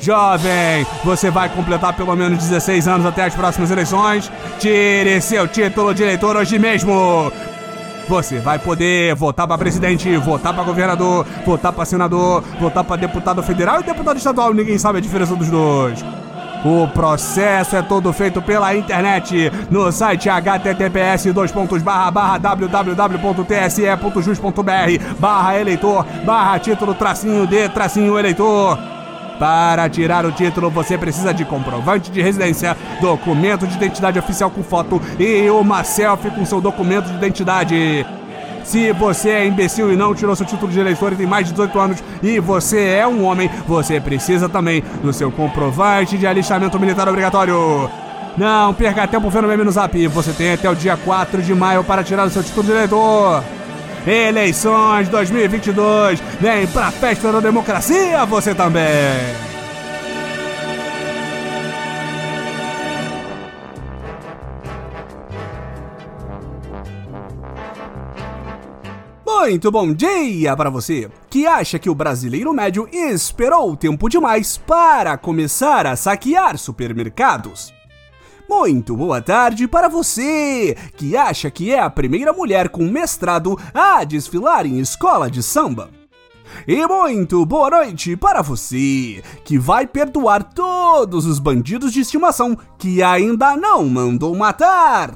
Jovem, você vai completar pelo menos 16 anos até as próximas eleições? Tire seu título de eleitor hoje mesmo! Você vai poder votar para presidente, votar para governador, votar para senador, votar para deputado federal e deputado estadual. Ninguém sabe a diferença dos dois. O processo é todo feito pela internet no site https www.tse.jus.br barra eleitor barra título tracinho de tracinho eleitor. Para tirar o título, você precisa de comprovante de residência, documento de identidade oficial com foto e uma selfie com seu documento de identidade. Se você é imbecil e não tirou seu título de eleitor e tem mais de 18 anos e você é um homem, você precisa também do seu comprovante de alistamento militar obrigatório. Não perca tempo vendo meme no zap. Você tem até o dia 4 de maio para tirar o seu título de eleitor. Eleições 2022. Vem pra festa da democracia você também. Muito bom dia para você que acha que o brasileiro médio esperou tempo demais para começar a saquear supermercados. Muito boa tarde para você que acha que é a primeira mulher com mestrado a desfilar em escola de samba. E muito boa noite para você que vai perdoar todos os bandidos de estimação que ainda não mandou matar.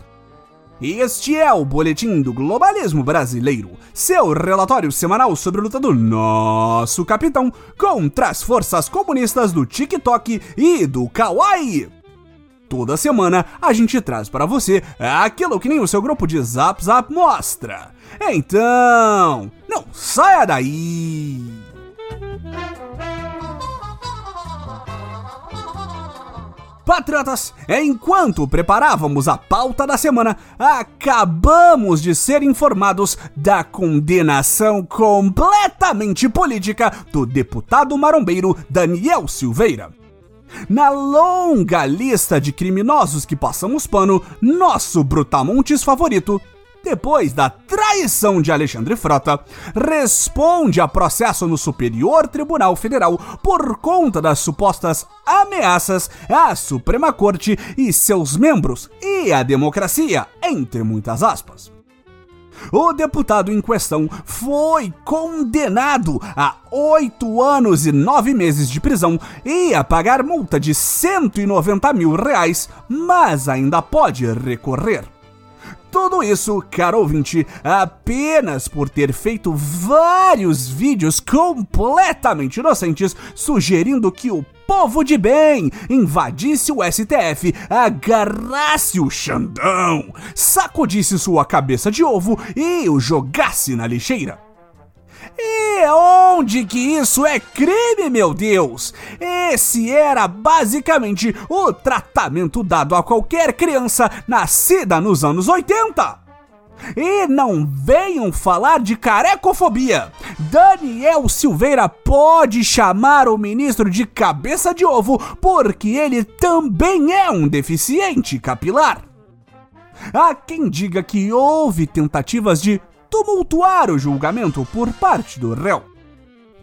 Este é o Boletim do Globalismo Brasileiro, seu relatório semanal sobre a luta do nosso capitão contra as forças comunistas do TikTok e do Kawaii. Toda semana a gente traz para você aquilo que nem o seu grupo de Zap Zap mostra. Então, não saia daí! Patriotas, enquanto preparávamos a pauta da semana, acabamos de ser informados da condenação completamente política do deputado marombeiro Daniel Silveira. Na longa lista de criminosos que passamos pano, nosso Brutamontes favorito depois da traição de Alexandre Frota, responde a processo no Superior Tribunal Federal por conta das supostas ameaças à Suprema Corte e seus membros e à democracia, entre muitas aspas. O deputado em questão foi condenado a oito anos e nove meses de prisão e a pagar multa de 190 mil reais, mas ainda pode recorrer. Tudo isso, caro ouvinte, apenas por ter feito vários vídeos completamente inocentes sugerindo que o povo de bem invadisse o STF, agarrasse o Xandão, sacudisse sua cabeça de ovo e o jogasse na lixeira. E onde que isso é crime, meu Deus? Esse era basicamente o tratamento dado a qualquer criança nascida nos anos 80. E não venham falar de carecofobia. Daniel Silveira pode chamar o ministro de cabeça de ovo porque ele também é um deficiente capilar. Há quem diga que houve tentativas de tumultuar o julgamento por parte do réu.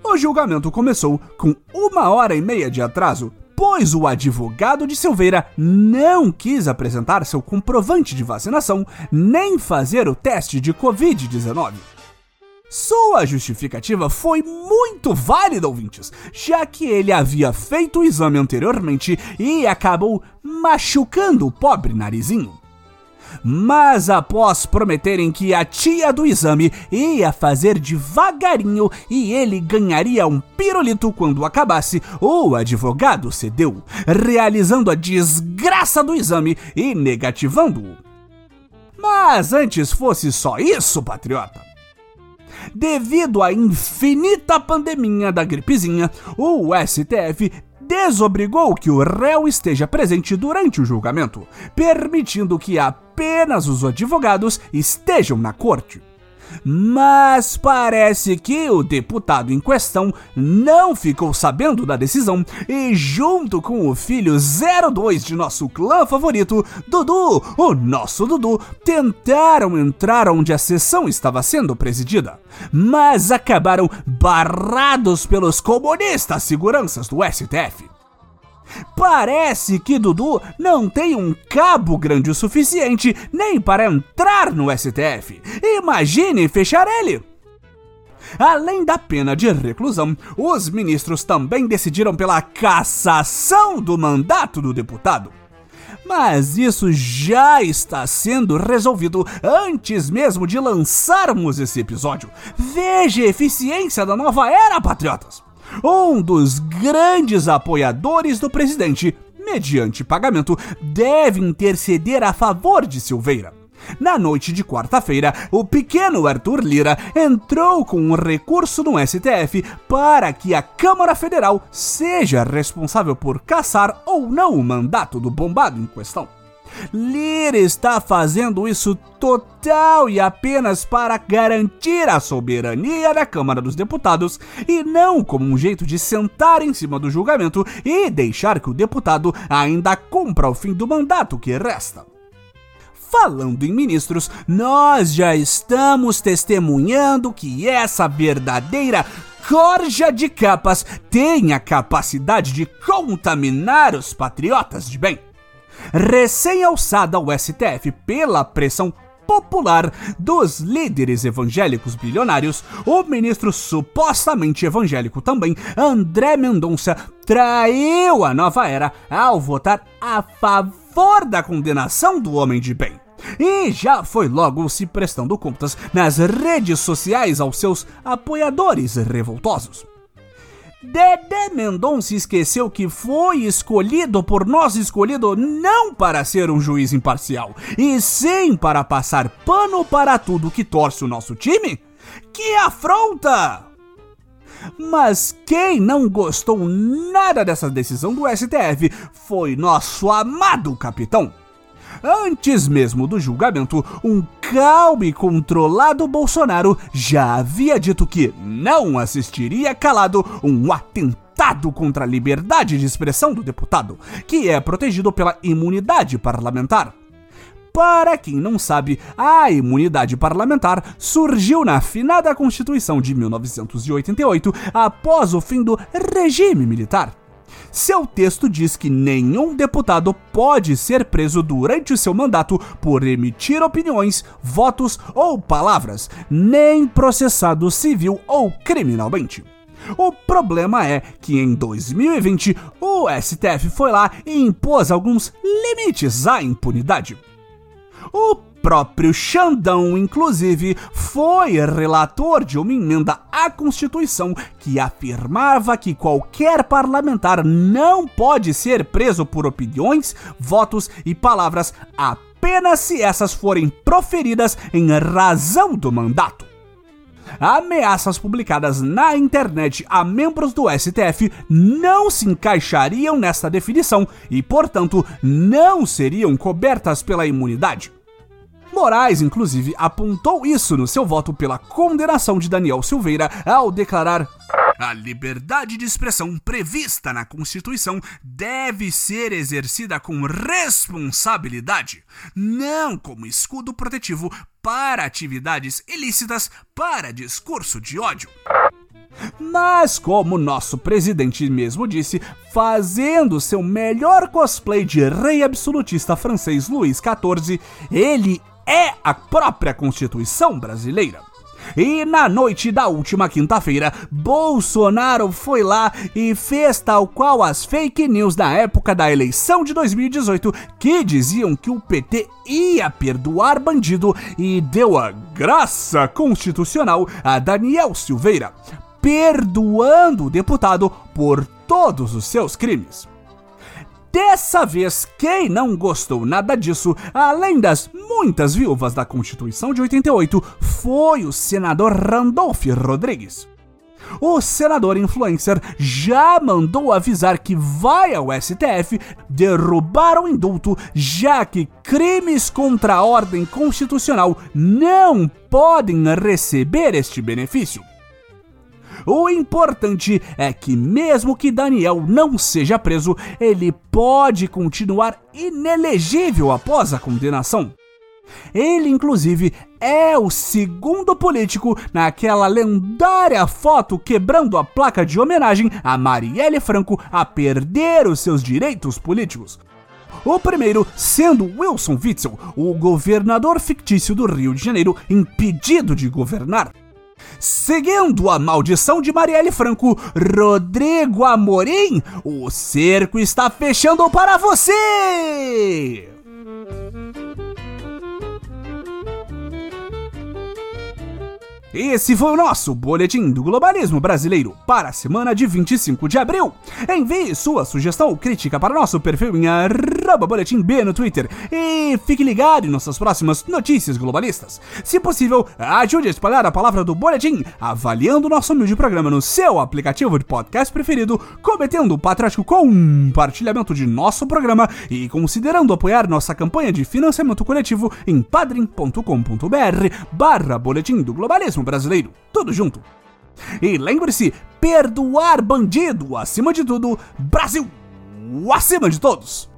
O julgamento começou com uma hora e meia de atraso, pois o advogado de Silveira não quis apresentar seu comprovante de vacinação nem fazer o teste de Covid-19. Sua justificativa foi muito válida, ouvintes, já que ele havia feito o exame anteriormente e acabou machucando o pobre narizinho. Mas após prometerem que a tia do exame ia fazer devagarinho e ele ganharia um pirulito quando acabasse, o advogado cedeu, realizando a desgraça do exame e negativando-o. Mas antes fosse só isso, patriota. Devido à infinita pandemia da gripezinha, o STF desobrigou que o réu esteja presente durante o julgamento, permitindo que apenas os advogados estejam na corte. Mas parece que o deputado em questão não ficou sabendo da decisão e, junto com o filho 02 de nosso clã favorito, Dudu, o nosso Dudu, tentaram entrar onde a sessão estava sendo presidida, mas acabaram barrados pelos comunistas seguranças do STF. Parece que Dudu não tem um cabo grande o suficiente nem para entrar no STF. Imagine fechar ele! Além da pena de reclusão, os ministros também decidiram pela cassação do mandato do deputado. Mas isso já está sendo resolvido antes mesmo de lançarmos esse episódio. Veja a eficiência da nova era, patriotas! Um dos grandes apoiadores do presidente, mediante pagamento, deve interceder a favor de Silveira. Na noite de quarta-feira, o pequeno Arthur Lira entrou com um recurso no STF para que a Câmara Federal seja responsável por caçar ou não o mandato do bombado em questão. Lira está fazendo isso total e apenas para garantir a soberania da Câmara dos Deputados e não como um jeito de sentar em cima do julgamento e deixar que o deputado ainda cumpra o fim do mandato que resta. Falando em ministros, nós já estamos testemunhando que essa verdadeira corja de capas tem a capacidade de contaminar os patriotas de bem recém-alçada ao STF pela pressão popular dos líderes evangélicos bilionários, o ministro supostamente evangélico também, André Mendonça, traiu a nova era ao votar a favor da condenação do homem de bem. E já foi logo se prestando contas nas redes sociais aos seus apoiadores revoltosos. Dedé Mendonça esqueceu que foi escolhido por nós escolhido não para ser um juiz imparcial, e sim para passar pano para tudo que torce o nosso time? Que afronta! Mas quem não gostou nada dessa decisão do STF foi nosso amado capitão. Antes mesmo do julgamento, um calmo e controlado Bolsonaro já havia dito que não assistiria calado um atentado contra a liberdade de expressão do deputado, que é protegido pela imunidade parlamentar. Para quem não sabe, a imunidade parlamentar surgiu na afinada Constituição de 1988 após o fim do regime militar. Seu texto diz que nenhum deputado pode ser preso durante o seu mandato por emitir opiniões, votos ou palavras, nem processado civil ou criminalmente. O problema é que em 2020 o STF foi lá e impôs alguns limites à impunidade. O próprio Xandão, inclusive, foi relator de uma emenda à Constituição que afirmava que qualquer parlamentar não pode ser preso por opiniões, votos e palavras apenas se essas forem proferidas em razão do mandato. Ameaças publicadas na internet a membros do STF não se encaixariam nesta definição e, portanto, não seriam cobertas pela imunidade. Moraes, inclusive, apontou isso no seu voto pela condenação de Daniel Silveira ao declarar a liberdade de expressão prevista na Constituição deve ser exercida com responsabilidade, não como escudo protetivo para atividades ilícitas para discurso de ódio. Mas, como nosso presidente mesmo disse, fazendo seu melhor cosplay de rei absolutista francês Luís XIV, ele é a própria Constituição brasileira. E na noite da última quinta-feira, Bolsonaro foi lá e fez tal qual as fake news da época da eleição de 2018 que diziam que o PT ia perdoar bandido e deu a graça constitucional a Daniel Silveira, perdoando o deputado por todos os seus crimes. Dessa vez, quem não gostou nada disso, além das muitas viúvas da Constituição de 88, foi o senador Randolph Rodrigues. O senador influencer já mandou avisar que vai ao STF derrubar o indulto, já que crimes contra a ordem constitucional não podem receber este benefício. O importante é que, mesmo que Daniel não seja preso, ele pode continuar inelegível após a condenação. Ele, inclusive, é o segundo político naquela lendária foto quebrando a placa de homenagem a Marielle Franco a perder os seus direitos políticos. O primeiro sendo Wilson Witzel, o governador fictício do Rio de Janeiro, impedido de governar. Seguindo a maldição de Marielle Franco, Rodrigo Amorim, o cerco está fechando para você! Esse foi o nosso Boletim do Globalismo Brasileiro para a semana de 25 de abril. Envie sua sugestão ou crítica para nosso perfil em boletim B no Twitter e fique ligado em nossas próximas notícias globalistas. Se possível, ajude a espalhar a palavra do Boletim avaliando nosso humilde programa no seu aplicativo de podcast preferido, cometendo o patriótico compartilhamento de nosso programa e considerando apoiar nossa campanha de financiamento coletivo em padrim.com.br barra Boletim do Globalismo brasileiro. Tudo junto. E lembre-se, perdoar bandido acima de tudo, Brasil acima de todos.